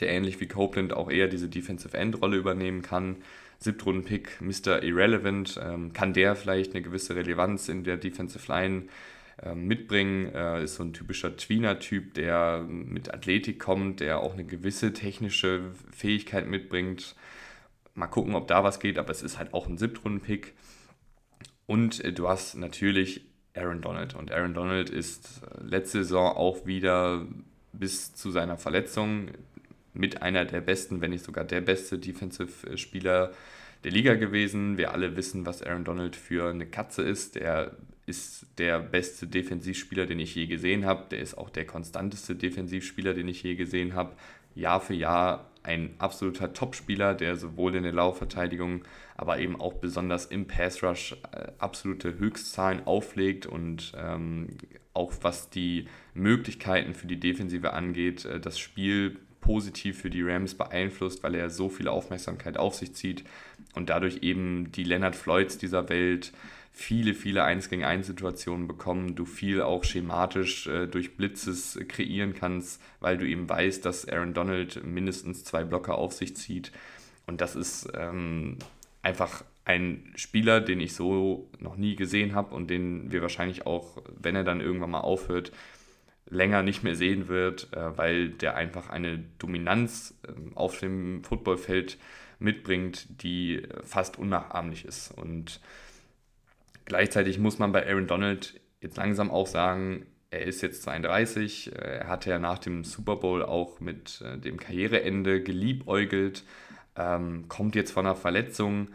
der ähnlich wie Copeland auch eher diese Defensive End-Rolle übernehmen kann. Siebtrunden-Pick, Mr. Irrelevant, ähm, kann der vielleicht eine gewisse Relevanz in der Defensive Line ähm, mitbringen. Äh, ist so ein typischer Tweener-Typ, der mit Athletik kommt, der auch eine gewisse technische Fähigkeit mitbringt. Mal gucken, ob da was geht, aber es ist halt auch ein Siebtrunden-Pick. Und äh, du hast natürlich Aaron Donald. Und Aaron Donald ist letzte Saison auch wieder bis zu seiner Verletzung mit einer der besten, wenn nicht sogar der beste Defensive-Spieler der Liga gewesen. Wir alle wissen, was Aaron Donald für eine Katze ist. Der ist der beste Defensivspieler, den ich je gesehen habe. Der ist auch der konstanteste Defensivspieler, den ich je gesehen habe. Jahr für Jahr ein absoluter Topspieler, der sowohl in der Laufverteidigung, aber eben auch besonders im Pass Rush äh, absolute Höchstzahlen auflegt und ähm, auch was die Möglichkeiten für die Defensive angeht, äh, das Spiel positiv für die Rams beeinflusst, weil er so viel Aufmerksamkeit auf sich zieht und dadurch eben die Leonard Floyds dieser Welt viele, viele 1 gegen 1 Situationen bekommen, du viel auch schematisch äh, durch Blitzes kreieren kannst, weil du eben weißt, dass Aaron Donald mindestens zwei Blocker auf sich zieht. Und das ist ähm, einfach ein Spieler, den ich so noch nie gesehen habe und den wir wahrscheinlich auch, wenn er dann irgendwann mal aufhört, länger nicht mehr sehen wird, äh, weil der einfach eine Dominanz äh, auf dem Footballfeld mitbringt, die fast unnachahmlich ist. Und Gleichzeitig muss man bei Aaron Donald jetzt langsam auch sagen, er ist jetzt 32, er hatte ja nach dem Super Bowl auch mit äh, dem Karriereende geliebäugelt, ähm, kommt jetzt von einer Verletzung.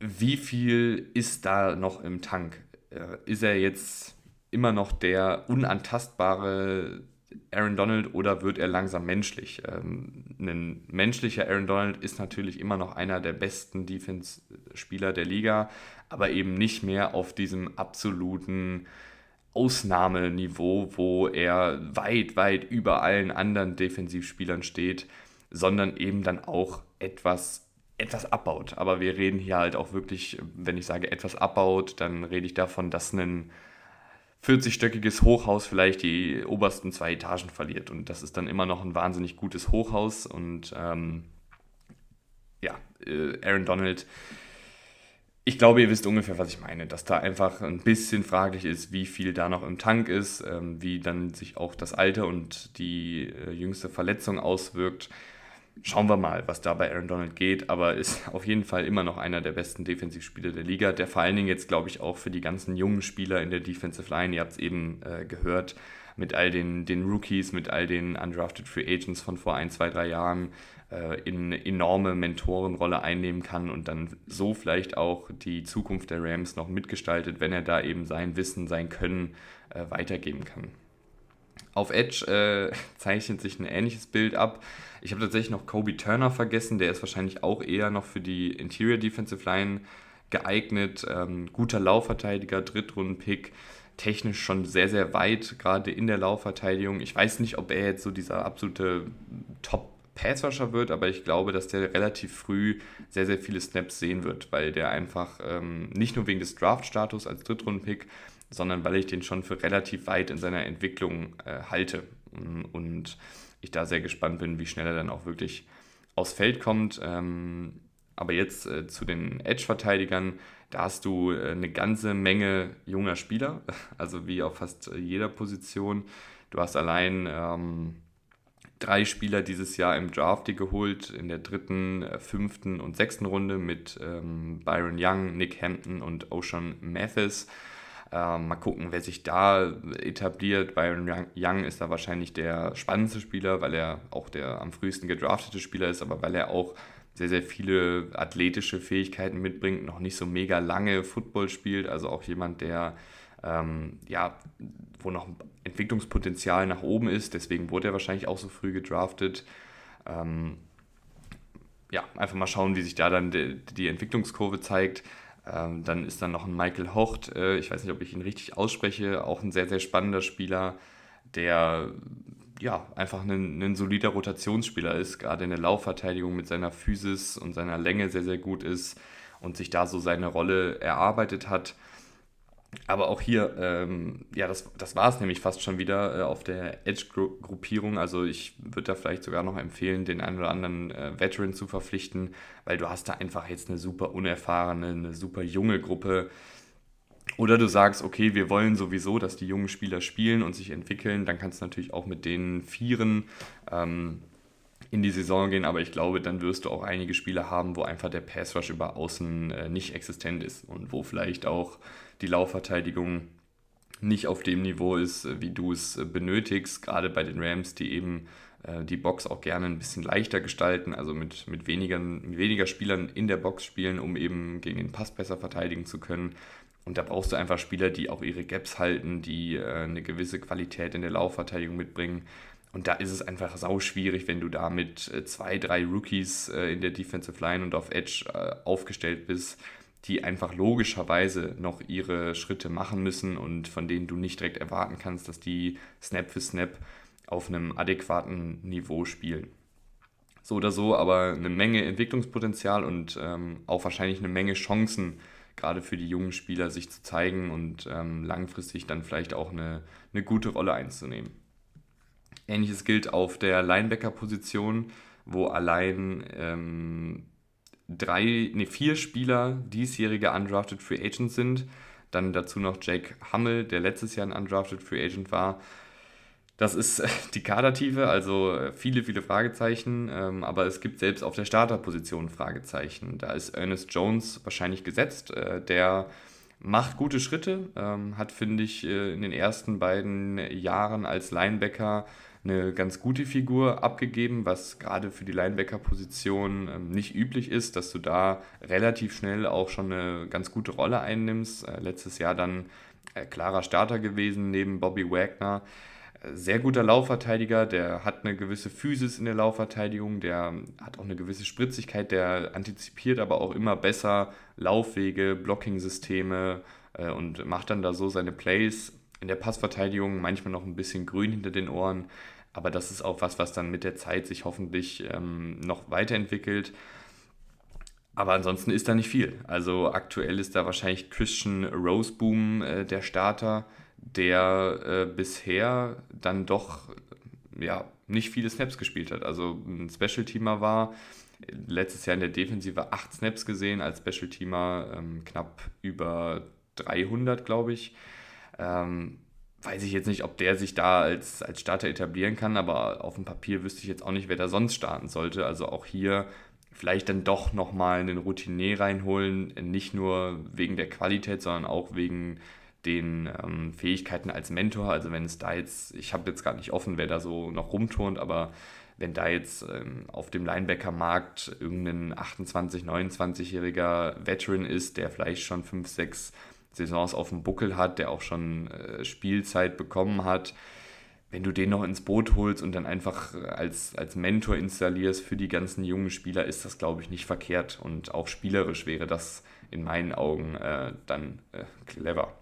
Wie viel ist da noch im Tank? Äh, ist er jetzt immer noch der unantastbare Aaron Donald oder wird er langsam menschlich? Ähm, ein menschlicher Aaron Donald ist natürlich immer noch einer der besten Defense-Spieler der Liga, aber eben nicht mehr auf diesem absoluten Ausnahmeniveau, wo er weit, weit über allen anderen Defensivspielern steht, sondern eben dann auch etwas etwas abbaut. Aber wir reden hier halt auch wirklich, wenn ich sage etwas abbaut, dann rede ich davon, dass ein 40-stöckiges Hochhaus vielleicht die obersten zwei Etagen verliert. Und das ist dann immer noch ein wahnsinnig gutes Hochhaus. Und ähm, ja, äh, Aaron Donald, ich glaube, ihr wisst ungefähr, was ich meine, dass da einfach ein bisschen fraglich ist, wie viel da noch im Tank ist, ähm, wie dann sich auch das Alter und die äh, jüngste Verletzung auswirkt schauen wir mal, was da bei Aaron Donald geht, aber ist auf jeden Fall immer noch einer der besten Defensivspieler der Liga, der vor allen Dingen jetzt, glaube ich, auch für die ganzen jungen Spieler in der Defensive Line, ihr habt es eben äh, gehört, mit all den, den Rookies, mit all den Undrafted Free Agents von vor ein, zwei, drei Jahren äh, in eine enorme Mentorenrolle einnehmen kann und dann so vielleicht auch die Zukunft der Rams noch mitgestaltet, wenn er da eben sein Wissen, sein Können äh, weitergeben kann. Auf Edge äh, zeichnet sich ein ähnliches Bild ab. Ich habe tatsächlich noch Kobe Turner vergessen, der ist wahrscheinlich auch eher noch für die Interior Defensive Line geeignet. Ähm, guter Laufverteidiger, Drittrunden-Pick, technisch schon sehr, sehr weit, gerade in der Laufverteidigung. Ich weiß nicht, ob er jetzt so dieser absolute Top- Passwasher wird, aber ich glaube, dass der relativ früh sehr, sehr viele Snaps sehen wird, weil der einfach ähm, nicht nur wegen des Draft-Status als Drittrunden-Pick, sondern weil ich den schon für relativ weit in seiner Entwicklung äh, halte und ich da sehr gespannt bin, wie schnell er dann auch wirklich aufs Feld kommt. Ähm, aber jetzt äh, zu den Edge-Verteidigern, da hast du äh, eine ganze Menge junger Spieler, also wie auf fast jeder Position. Du hast allein ähm, drei Spieler dieses Jahr im Draft geholt, in der dritten, äh, fünften und sechsten Runde mit ähm, Byron Young, Nick Hampton und Ocean Mathis. Ähm, mal gucken, wer sich da etabliert. Byron Young ist da wahrscheinlich der spannendste Spieler, weil er auch der am frühesten gedraftete Spieler ist, aber weil er auch sehr, sehr viele athletische Fähigkeiten mitbringt, noch nicht so mega lange Football spielt, also auch jemand, der ähm, ja, wo noch Entwicklungspotenzial nach oben ist, deswegen wurde er wahrscheinlich auch so früh gedraftet. Ähm, ja, einfach mal schauen, wie sich da dann die, die Entwicklungskurve zeigt. Ähm, dann ist dann noch ein Michael Hocht, äh, ich weiß nicht, ob ich ihn richtig ausspreche, auch ein sehr, sehr spannender Spieler, der ja einfach ein, ein solider Rotationsspieler ist, gerade in der Laufverteidigung mit seiner Physis und seiner Länge sehr, sehr gut ist und sich da so seine Rolle erarbeitet hat. Aber auch hier, ähm, ja, das, das war es nämlich fast schon wieder äh, auf der Edge-Gruppierung. Also ich würde da vielleicht sogar noch empfehlen, den einen oder anderen äh, Veteran zu verpflichten, weil du hast da einfach jetzt eine super unerfahrene, eine super junge Gruppe. Oder du sagst, okay, wir wollen sowieso, dass die jungen Spieler spielen und sich entwickeln, dann kannst du natürlich auch mit den Vieren ähm, in die Saison gehen, aber ich glaube, dann wirst du auch einige Spiele haben, wo einfach der Pass Rush über außen äh, nicht existent ist und wo vielleicht auch die Laufverteidigung nicht auf dem Niveau ist, wie du es benötigst, gerade bei den Rams, die eben äh, die Box auch gerne ein bisschen leichter gestalten, also mit, mit, weniger, mit weniger Spielern in der Box spielen, um eben gegen den Pass besser verteidigen zu können. Und da brauchst du einfach Spieler, die auch ihre Gaps halten, die äh, eine gewisse Qualität in der Laufverteidigung mitbringen. Und da ist es einfach sau schwierig, wenn du da mit äh, zwei, drei Rookies äh, in der Defensive Line und auf Edge äh, aufgestellt bist, die einfach logischerweise noch ihre Schritte machen müssen und von denen du nicht direkt erwarten kannst, dass die Snap für Snap auf einem adäquaten Niveau spielen. So oder so, aber eine Menge Entwicklungspotenzial und ähm, auch wahrscheinlich eine Menge Chancen, gerade für die jungen Spieler sich zu zeigen und ähm, langfristig dann vielleicht auch eine, eine gute Rolle einzunehmen. Ähnliches gilt auf der Linebacker-Position, wo allein ähm, drei, nee, vier Spieler diesjährige Undrafted Free Agents sind. Dann dazu noch Jake Hummel, der letztes Jahr ein Undrafted Free Agent war. Das ist die Kadertiefe, also viele, viele Fragezeichen, ähm, aber es gibt selbst auf der Starterposition Fragezeichen. Da ist Ernest Jones wahrscheinlich gesetzt, äh, der macht gute Schritte, ähm, hat, finde ich, äh, in den ersten beiden Jahren als Linebacker eine ganz gute Figur abgegeben, was gerade für die Linebacker-Position ähm, nicht üblich ist, dass du da relativ schnell auch schon eine ganz gute Rolle einnimmst. letztes Jahr dann klarer Starter gewesen neben Bobby Wagner sehr guter Laufverteidiger, der hat eine gewisse Physis in der Laufverteidigung, der hat auch eine gewisse Spritzigkeit, der antizipiert aber auch immer besser Laufwege, Blocking-Systeme äh, und macht dann da so seine Plays. In der Passverteidigung manchmal noch ein bisschen grün hinter den Ohren, aber das ist auch was, was dann mit der Zeit sich hoffentlich ähm, noch weiterentwickelt. Aber ansonsten ist da nicht viel. Also aktuell ist da wahrscheinlich Christian Roseboom äh, der Starter der äh, bisher dann doch ja, nicht viele Snaps gespielt hat. Also ein Special-Teamer war, letztes Jahr in der Defensive acht Snaps gesehen, als Special-Teamer ähm, knapp über 300, glaube ich. Ähm, weiß ich jetzt nicht, ob der sich da als, als Starter etablieren kann, aber auf dem Papier wüsste ich jetzt auch nicht, wer da sonst starten sollte. Also auch hier vielleicht dann doch nochmal einen Routinier reinholen, nicht nur wegen der Qualität, sondern auch wegen den ähm, Fähigkeiten als Mentor. Also wenn es da jetzt, ich habe jetzt gar nicht offen, wer da so noch rumturnt, aber wenn da jetzt ähm, auf dem Linebacker-Markt irgendein 28-, 29-jähriger Veteran ist, der vielleicht schon 5, 6 Saisons auf dem Buckel hat, der auch schon äh, Spielzeit bekommen hat, wenn du den noch ins Boot holst und dann einfach als, als Mentor installierst für die ganzen jungen Spieler, ist das, glaube ich, nicht verkehrt. Und auch spielerisch wäre das in meinen Augen äh, dann äh, clever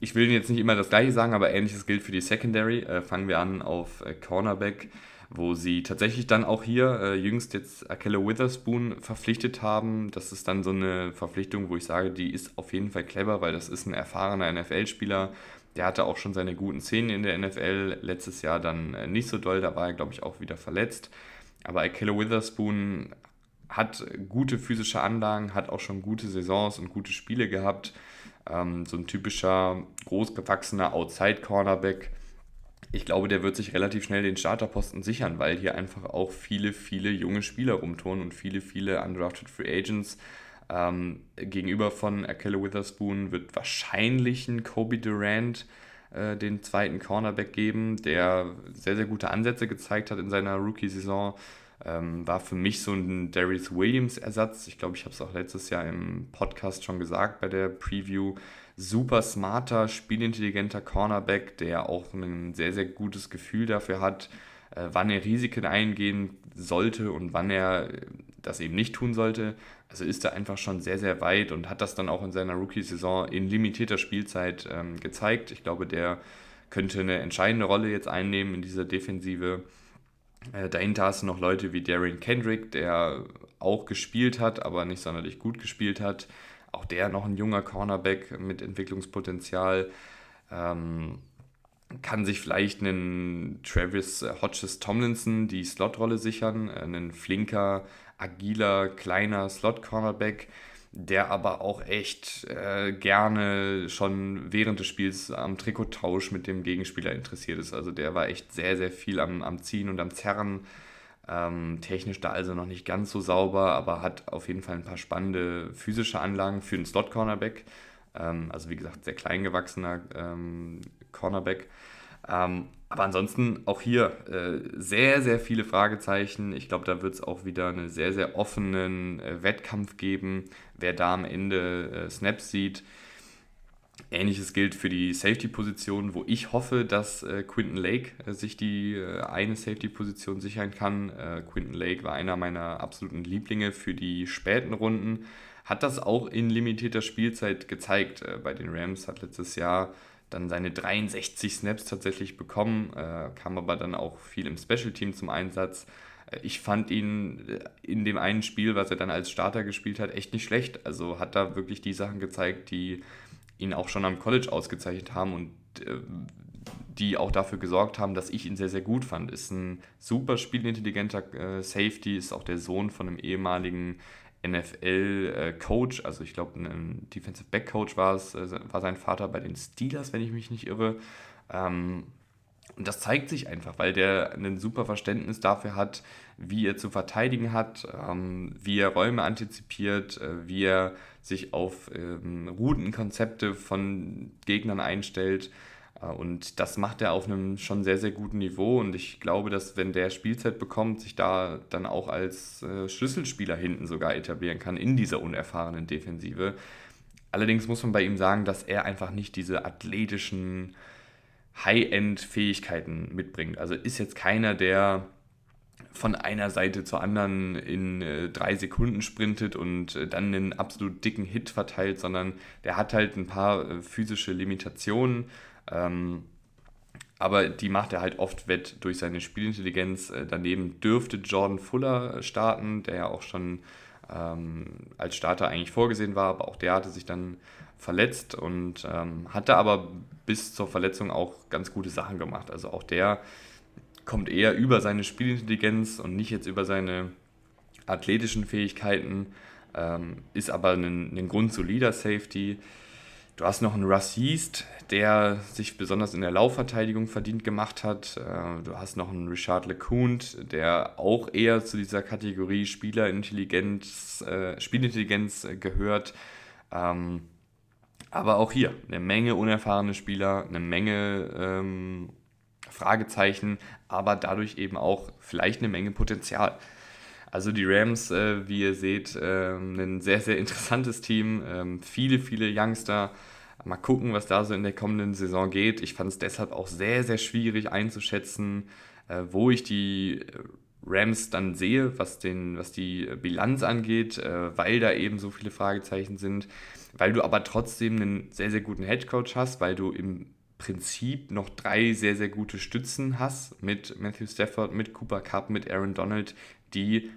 ich will jetzt nicht immer das gleiche sagen, aber ähnliches gilt für die Secondary. Äh, fangen wir an auf äh, Cornerback, wo sie tatsächlich dann auch hier äh, jüngst jetzt Akella Witherspoon verpflichtet haben. Das ist dann so eine Verpflichtung, wo ich sage, die ist auf jeden Fall clever, weil das ist ein erfahrener NFL-Spieler. Der hatte auch schon seine guten Szenen in der NFL. Letztes Jahr dann äh, nicht so doll, da war er, glaube ich, auch wieder verletzt. Aber Akella Witherspoon hat gute physische Anlagen, hat auch schon gute Saisons und gute Spiele gehabt ähm, so ein typischer großgewachsener Outside-Cornerback. Ich glaube, der wird sich relativ schnell den Starterposten sichern, weil hier einfach auch viele, viele junge Spieler rumtun und viele, viele undrafted Free Agents. Ähm, gegenüber von Akelle Witherspoon wird wahrscheinlich ein Kobe Durant äh, den zweiten Cornerback geben, der sehr, sehr gute Ansätze gezeigt hat in seiner Rookie-Saison. Ähm, war für mich so ein Darius Williams-Ersatz. Ich glaube, ich habe es auch letztes Jahr im Podcast schon gesagt bei der Preview. Super smarter, spielintelligenter Cornerback, der auch ein sehr, sehr gutes Gefühl dafür hat, äh, wann er Risiken eingehen sollte und wann er das eben nicht tun sollte. Also ist er einfach schon sehr, sehr weit und hat das dann auch in seiner Rookie-Saison in limitierter Spielzeit ähm, gezeigt. Ich glaube, der könnte eine entscheidende Rolle jetzt einnehmen in dieser Defensive. Äh, dahinter hast du noch Leute wie Darren Kendrick, der auch gespielt hat, aber nicht sonderlich gut gespielt hat. Auch der noch ein junger Cornerback mit Entwicklungspotenzial. Ähm, kann sich vielleicht einen Travis Hodges Tomlinson die Slotrolle sichern, äh, ein flinker, agiler, kleiner Slot-Cornerback der aber auch echt äh, gerne schon während des Spiels am Trikottausch mit dem Gegenspieler interessiert ist. Also der war echt sehr, sehr viel am, am Ziehen und am Zerren. Ähm, technisch da also noch nicht ganz so sauber, aber hat auf jeden Fall ein paar spannende physische Anlagen für einen Slot-Cornerback. Ähm, also wie gesagt, sehr klein gewachsener ähm, Cornerback. Ähm, aber ansonsten auch hier äh, sehr, sehr viele Fragezeichen. Ich glaube, da wird es auch wieder einen sehr, sehr offenen äh, Wettkampf geben, wer da am Ende äh, Snaps sieht. Ähnliches gilt für die Safety-Position, wo ich hoffe, dass äh, Quinton Lake äh, sich die äh, eine Safety-Position sichern kann. Äh, Quinton Lake war einer meiner absoluten Lieblinge für die späten Runden. Hat das auch in limitierter Spielzeit gezeigt. Äh, bei den Rams hat letztes Jahr dann seine 63 Snaps tatsächlich bekommen, äh, kam aber dann auch viel im Special Team zum Einsatz. Ich fand ihn in dem einen Spiel, was er dann als Starter gespielt hat, echt nicht schlecht. Also hat da wirklich die Sachen gezeigt, die ihn auch schon am College ausgezeichnet haben und äh, die auch dafür gesorgt haben, dass ich ihn sehr, sehr gut fand. Ist ein super spielintelligenter äh, Safety, ist auch der Sohn von einem ehemaligen NFL-Coach, äh, also ich glaube, ein Defensive Back-Coach war es, äh, war sein Vater bei den Steelers, wenn ich mich nicht irre. Ähm, und das zeigt sich einfach, weil der ein super Verständnis dafür hat, wie er zu verteidigen hat, ähm, wie er Räume antizipiert, äh, wie er sich auf ähm, Routenkonzepte von Gegnern einstellt. Äh, und das macht er auf einem schon sehr, sehr guten Niveau. Und ich glaube, dass wenn der Spielzeit bekommt, sich da dann auch als äh, Schlüsselspieler hinten sogar etablieren kann in dieser unerfahrenen Defensive. Allerdings muss man bei ihm sagen, dass er einfach nicht diese athletischen High-End-Fähigkeiten mitbringt. Also ist jetzt keiner, der von einer Seite zur anderen in äh, drei Sekunden sprintet und äh, dann einen absolut dicken Hit verteilt, sondern der hat halt ein paar äh, physische Limitationen. Ähm, aber die macht er halt oft wett durch seine Spielintelligenz. Äh, daneben dürfte Jordan Fuller starten, der ja auch schon ähm, als Starter eigentlich vorgesehen war, aber auch der hatte sich dann verletzt und ähm, hatte aber bis zur Verletzung auch ganz gute Sachen gemacht. Also auch der kommt eher über seine Spielintelligenz und nicht jetzt über seine athletischen Fähigkeiten, ähm, ist aber ein, ein grundsolider Safety. Du hast noch einen Russ Yeast, der sich besonders in der Laufverteidigung verdient gemacht hat. Äh, du hast noch einen Richard LeCoont, der auch eher zu dieser Kategorie Spielerintelligenz, äh, Spielintelligenz gehört. Ähm, aber auch hier eine Menge unerfahrene Spieler, eine Menge ähm, Fragezeichen, aber dadurch eben auch vielleicht eine Menge Potenzial. Also die Rams, äh, wie ihr seht, äh, ein sehr, sehr interessantes Team, äh, viele, viele Youngster. Mal gucken, was da so in der kommenden Saison geht. Ich fand es deshalb auch sehr, sehr schwierig einzuschätzen, äh, wo ich die Rams dann sehe, was, den, was die Bilanz angeht, äh, weil da eben so viele Fragezeichen sind weil du aber trotzdem einen sehr, sehr guten Headcoach hast, weil du im Prinzip noch drei sehr, sehr gute Stützen hast mit Matthew Stafford, mit Cooper Cup, mit Aaron Donald, die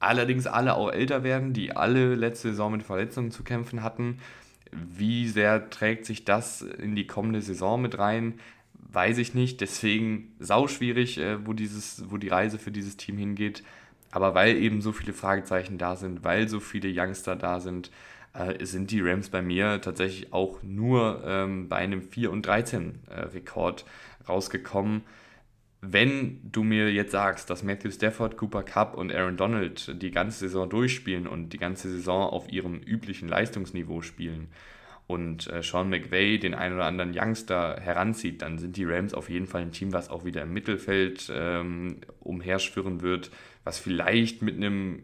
allerdings alle auch älter werden, die alle letzte Saison mit Verletzungen zu kämpfen hatten. Wie sehr trägt sich das in die kommende Saison mit rein? Weiß ich nicht. Deswegen sauschwierig, äh, wo, dieses, wo die Reise für dieses Team hingeht. Aber weil eben so viele Fragezeichen da sind, weil so viele Youngster da sind, äh, sind die Rams bei mir tatsächlich auch nur ähm, bei einem 4 und 13 äh, Rekord rausgekommen. Wenn du mir jetzt sagst, dass Matthew Stafford, Cooper Cup und Aaron Donald die ganze Saison durchspielen und die ganze Saison auf ihrem üblichen Leistungsniveau spielen und äh, Sean McVay den einen oder anderen Youngster heranzieht, dann sind die Rams auf jeden Fall ein Team, was auch wieder im Mittelfeld ähm, umherschwirren wird, was vielleicht mit einem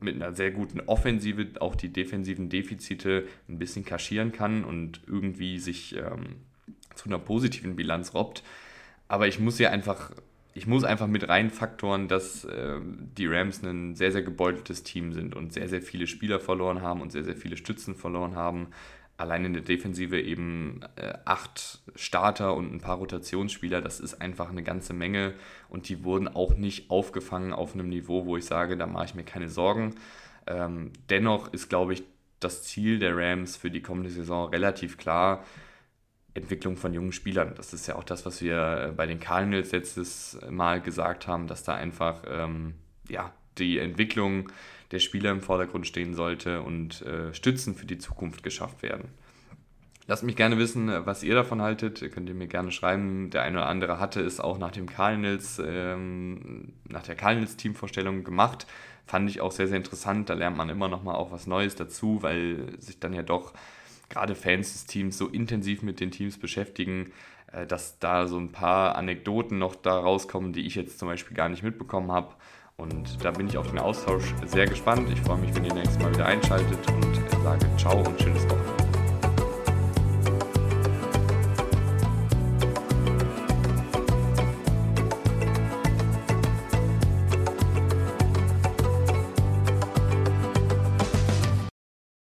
mit einer sehr guten Offensive auch die defensiven Defizite ein bisschen kaschieren kann und irgendwie sich ähm, zu einer positiven Bilanz robbt. Aber ich muss ja einfach, ich muss einfach mit reinfaktoren, dass äh, die Rams ein sehr, sehr gebeuteltes Team sind und sehr, sehr viele Spieler verloren haben und sehr, sehr viele Stützen verloren haben allein in der Defensive eben äh, acht Starter und ein paar Rotationsspieler, das ist einfach eine ganze Menge und die wurden auch nicht aufgefangen auf einem Niveau, wo ich sage, da mache ich mir keine Sorgen. Ähm, dennoch ist, glaube ich, das Ziel der Rams für die kommende Saison relativ klar. Entwicklung von jungen Spielern. Das ist ja auch das, was wir bei den Cardinals letztes Mal gesagt haben, dass da einfach ähm, ja, die Entwicklung der Spieler im Vordergrund stehen sollte und äh, Stützen für die Zukunft geschafft werden. Lasst mich gerne wissen, was ihr davon haltet. Könnt ihr mir gerne schreiben. Der eine oder andere hatte es auch nach dem Cardinals, ähm, nach der Cardinals-Teamvorstellung gemacht. Fand ich auch sehr, sehr interessant. Da lernt man immer noch mal auch was Neues dazu, weil sich dann ja doch gerade Fans des Teams so intensiv mit den Teams beschäftigen, äh, dass da so ein paar Anekdoten noch da rauskommen, die ich jetzt zum Beispiel gar nicht mitbekommen habe. Und da bin ich auf den Austausch sehr gespannt. Ich freue mich, wenn ihr nächstes Mal wieder einschaltet und sage ciao und schönes Wochenende.